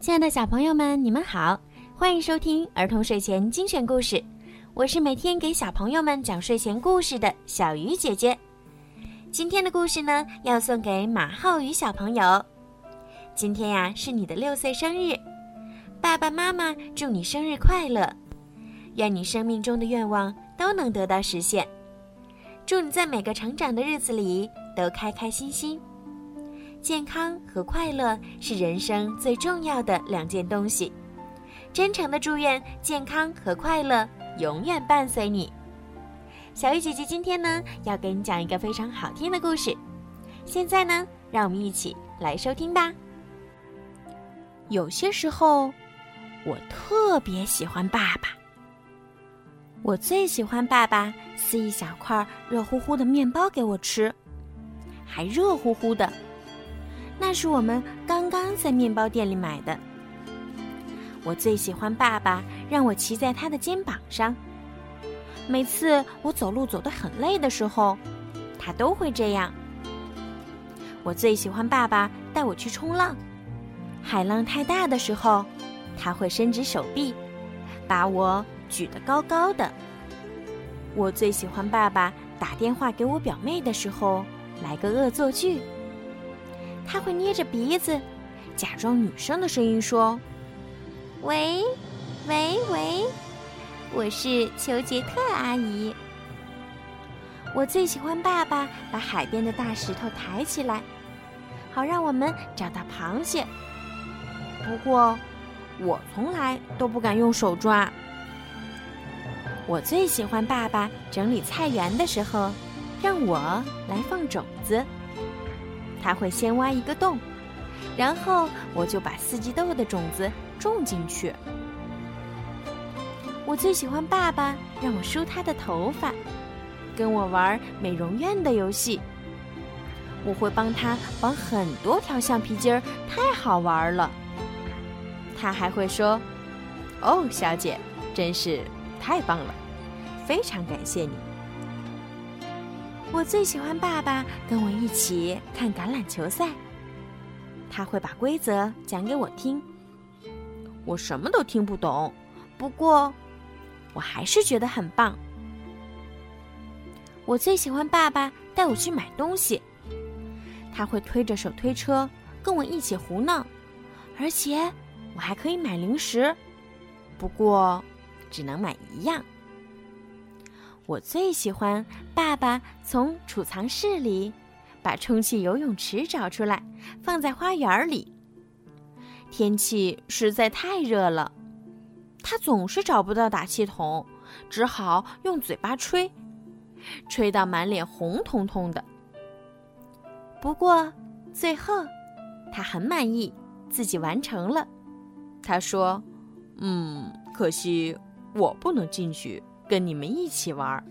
亲爱的小朋友们，你们好，欢迎收听儿童睡前精选故事。我是每天给小朋友们讲睡前故事的小鱼姐姐。今天的故事呢，要送给马浩宇小朋友。今天呀，是你的六岁生日，爸爸妈妈祝你生日快乐，愿你生命中的愿望都能得到实现。祝你在每个成长的日子里都开开心心。健康和快乐是人生最重要的两件东西，真诚的祝愿健康和快乐永远伴随你。小鱼姐姐今天呢要给你讲一个非常好听的故事，现在呢让我们一起来收听吧。有些时候，我特别喜欢爸爸，我最喜欢爸爸撕一小块热乎乎的面包给我吃，还热乎乎的。那是我们刚刚在面包店里买的。我最喜欢爸爸让我骑在他的肩膀上。每次我走路走得很累的时候，他都会这样。我最喜欢爸爸带我去冲浪，海浪太大的时候，他会伸直手臂，把我举得高高的。我最喜欢爸爸打电话给我表妹的时候，来个恶作剧。他会捏着鼻子，假装女生的声音说：“喂，喂喂，我是丘杰特阿姨。”我最喜欢爸爸把海边的大石头抬起来，好让我们找到螃蟹。不过，我从来都不敢用手抓。我最喜欢爸爸整理菜园的时候，让我来放种子。他会先挖一个洞，然后我就把四季豆的种子种进去。我最喜欢爸爸让我梳他的头发，跟我玩美容院的游戏。我会帮他绑很多条橡皮筋儿，太好玩了。他还会说：“哦，小姐，真是太棒了，非常感谢你。”我最喜欢爸爸跟我一起看橄榄球赛。他会把规则讲给我听，我什么都听不懂，不过我还是觉得很棒。我最喜欢爸爸带我去买东西，他会推着手推车跟我一起胡闹，而且我还可以买零食，不过只能买一样。我最喜欢爸爸从储藏室里把充气游泳池找出来，放在花园里。天气实在太热了，他总是找不到打气筒，只好用嘴巴吹，吹到满脸红彤彤的。不过最后，他很满意，自己完成了。他说：“嗯，可惜我不能进去。”跟你们一起玩。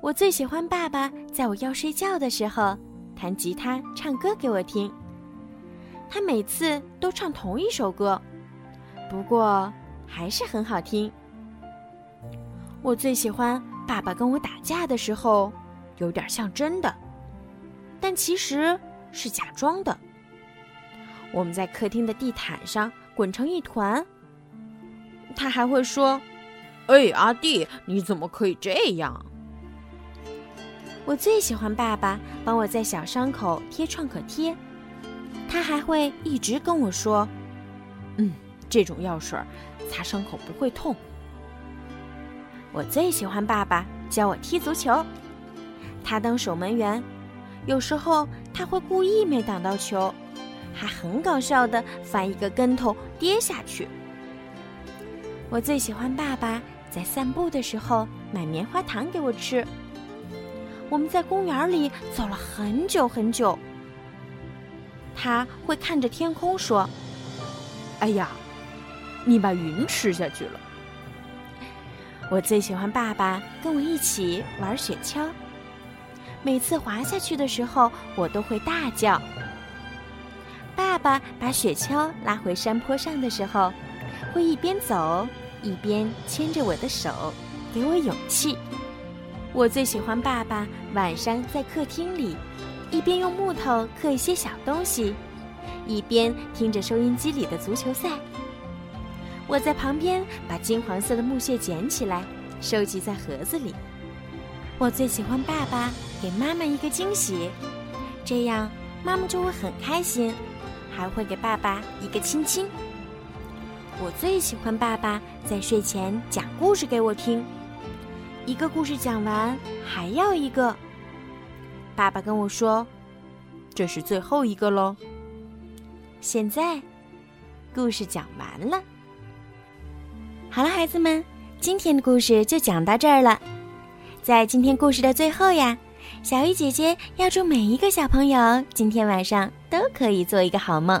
我最喜欢爸爸在我要睡觉的时候弹吉他、唱歌给我听。他每次都唱同一首歌，不过还是很好听。我最喜欢爸爸跟我打架的时候，有点像真的，但其实是假装的。我们在客厅的地毯上滚成一团，他还会说。哎，阿弟，你怎么可以这样？我最喜欢爸爸帮我在小伤口贴创可贴，他还会一直跟我说：“嗯，这种药水擦伤口不会痛。”我最喜欢爸爸教我踢足球，他当守门员，有时候他会故意没挡到球，还很搞笑的翻一个跟头跌下去。我最喜欢爸爸。在散步的时候买棉花糖给我吃。我们在公园里走了很久很久。他会看着天空说：“哎呀，你把云吃下去了。”我最喜欢爸爸跟我一起玩雪橇。每次滑下去的时候，我都会大叫。爸爸把雪橇拉回山坡上的时候，会一边走。一边牵着我的手，给我勇气。我最喜欢爸爸晚上在客厅里，一边用木头刻一些小东西，一边听着收音机里的足球赛。我在旁边把金黄色的木屑捡起来，收集在盒子里。我最喜欢爸爸给妈妈一个惊喜，这样妈妈就会很开心，还会给爸爸一个亲亲。我最喜欢爸爸在睡前讲故事给我听，一个故事讲完还要一个。爸爸跟我说：“这是最后一个喽。”现在，故事讲完了。好了，孩子们，今天的故事就讲到这儿了。在今天故事的最后呀，小鱼姐姐要祝每一个小朋友今天晚上都可以做一个好梦。